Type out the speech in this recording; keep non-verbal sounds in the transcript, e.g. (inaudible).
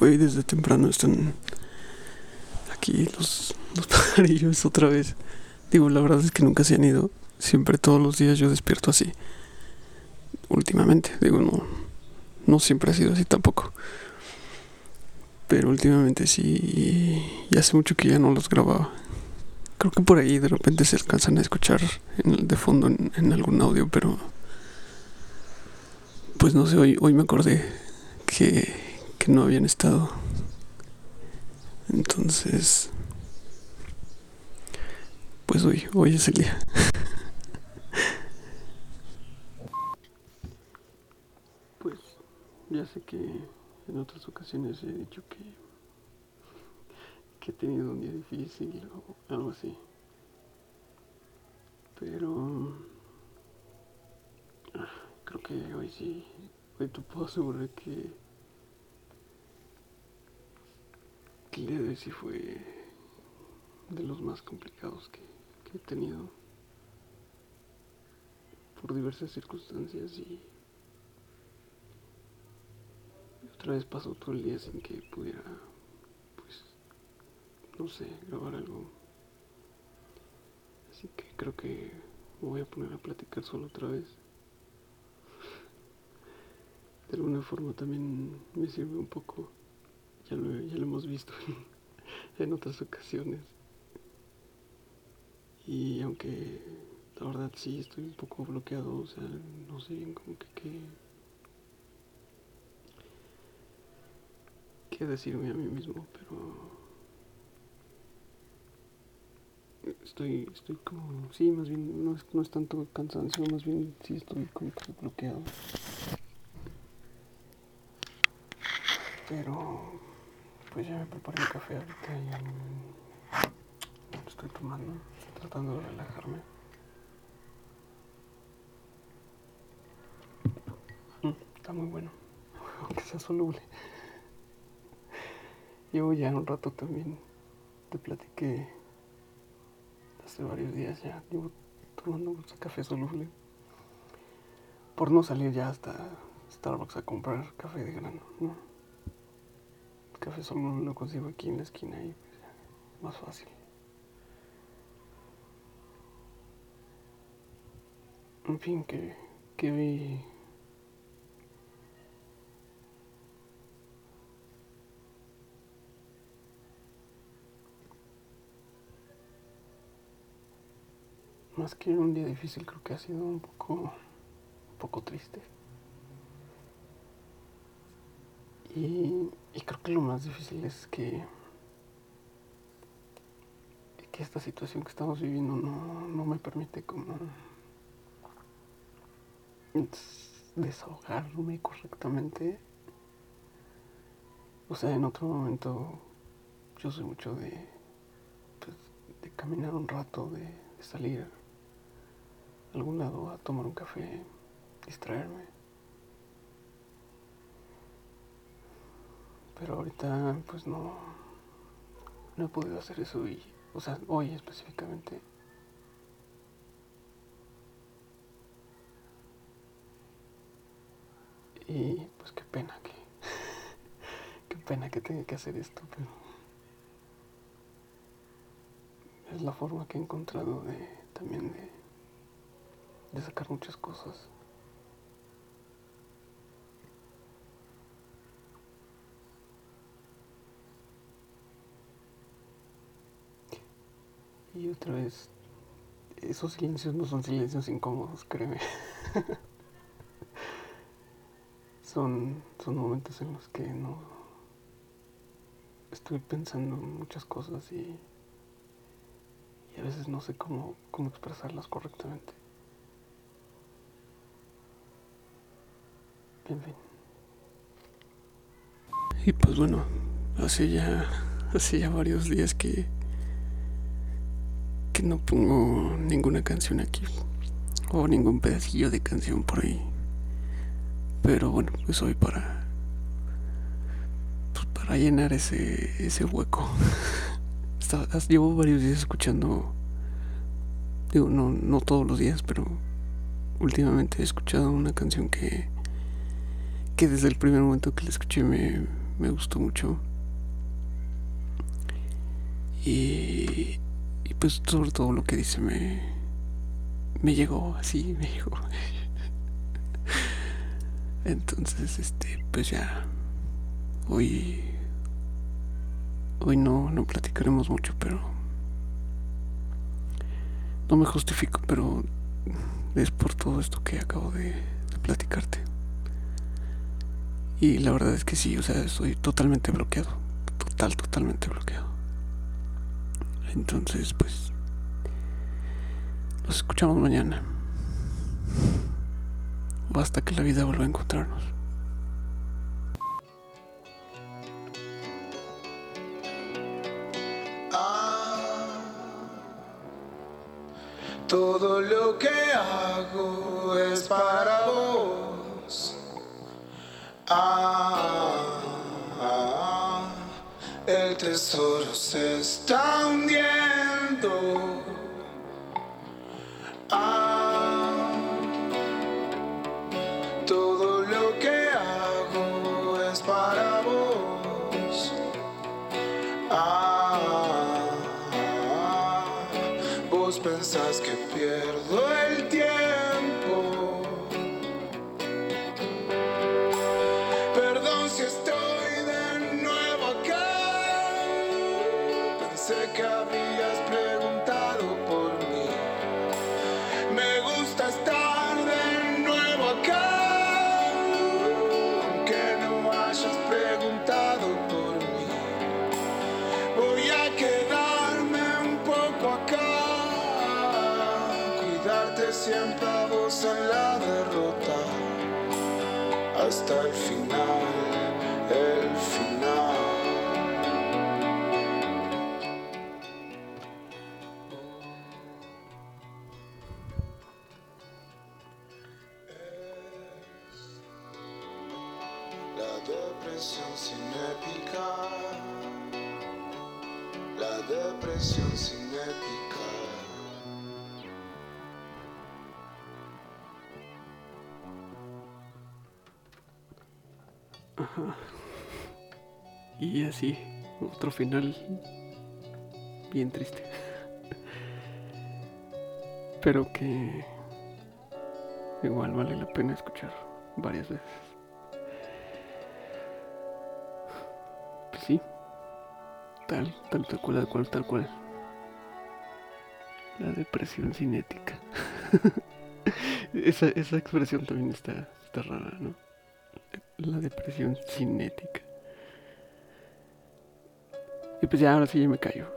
hoy desde temprano están aquí los, los (laughs) pajarillos otra vez. Digo, la verdad es que nunca se han ido. Siempre todos los días yo despierto así. Últimamente, digo, no, no siempre ha sido así tampoco. Pero últimamente sí, y hace mucho que ya no los grababa. Creo que por ahí de repente se alcanzan a escuchar en, de fondo en, en algún audio, pero pues no sé, hoy, hoy me acordé que, no habían estado. Entonces, pues hoy, hoy es el día. (laughs) Pues ya sé que en otras ocasiones he dicho que, que he tenido un día difícil o algo así. Pero ah, creo que hoy sí, hoy te puedo asegurar que, hoy sí fue de los más complicados que, que he tenido por diversas circunstancias y otra vez pasó todo el día sin que pudiera, pues, no sé, grabar algo. Así que creo que me voy a poner a platicar solo otra vez. De alguna forma también me sirve un poco, ya lo, ya lo hemos visto (laughs) en otras ocasiones. Y aunque la verdad sí estoy un poco bloqueado, o sea, no sé bien como que qué, qué decirme a mí mismo, pero estoy, estoy como, sí, más bien no es, no es tanto cansancio, más bien sí estoy como que bloqueado. Pero pues ya me preparé el café ahorita y mm, lo estoy tomando, tratando de relajarme. Mm, está muy bueno, (laughs) aunque sea soluble. Llevo ya un rato también, te platiqué hace varios días ya, llevo tomando café soluble. Por no salir ya hasta Starbucks a comprar café de grano, ¿no? Café soluble lo consigo aquí en la esquina y pues más fácil. En fin, que, que vi más que un día difícil, creo que ha sido un poco, un poco triste. Y, creo que lo más difícil es que, que esta situación que estamos viviendo no, no me permite como desahogarme correctamente. O sea, en otro momento yo soy mucho de, pues, de caminar un rato, de, de salir a algún lado a tomar un café, distraerme. Pero ahorita pues no, no he podido hacer eso y, o sea, hoy específicamente. Y pues qué pena que, (laughs) qué pena que tenga que hacer esto, pero es la forma que he encontrado de también de, de sacar muchas cosas. Y otra vez, esos silencios no son silencios incómodos, créeme. (laughs) son, son momentos en los que no estoy pensando en muchas cosas y, y a veces no sé cómo, cómo expresarlas correctamente. En fin. Y pues bueno, hace ya, hace ya varios días que que no pongo ninguna canción aquí o ningún pedacillo de canción por ahí. Pero bueno, pues hoy para pues para llenar ese ese hueco. (laughs) Llevo varios días escuchando digo no no todos los días, pero últimamente he escuchado una canción que que desde el primer momento que la escuché me, me gustó mucho. Y pues sobre todo lo que dice me, me llegó así, (laughs) me llegó. Entonces, este, pues ya, hoy, hoy no, no platicaremos mucho, pero no me justifico, pero es por todo esto que acabo de, de platicarte. Y la verdad es que sí, o sea, estoy totalmente bloqueado, total, totalmente bloqueado. Entonces, pues, nos escuchamos mañana. O hasta que la vida vuelva a encontrarnos. Todo lo que hago es para vos. Ah, el tesoro se está hundiendo. Ah, todo lo que hago es para vos. Ah, vos pensás que pierdo el tiempo. Pensé que habías preguntado por mí. Me gusta estar de nuevo acá. Aunque no hayas preguntado por mí. Voy a quedarme un poco acá. Cuidarte siempre a vos en la derrota. Hasta el final, depresión sin épica. La depresión sin épica. Y así, otro final bien triste. Pero que igual vale la pena escuchar varias veces. Pues sí, tal, tal, tal cual, tal cual, tal cual. La depresión cinética. (laughs) esa, esa expresión también está, está rara, ¿no? La depresión cinética. Y pues ya ahora sí ya me callo.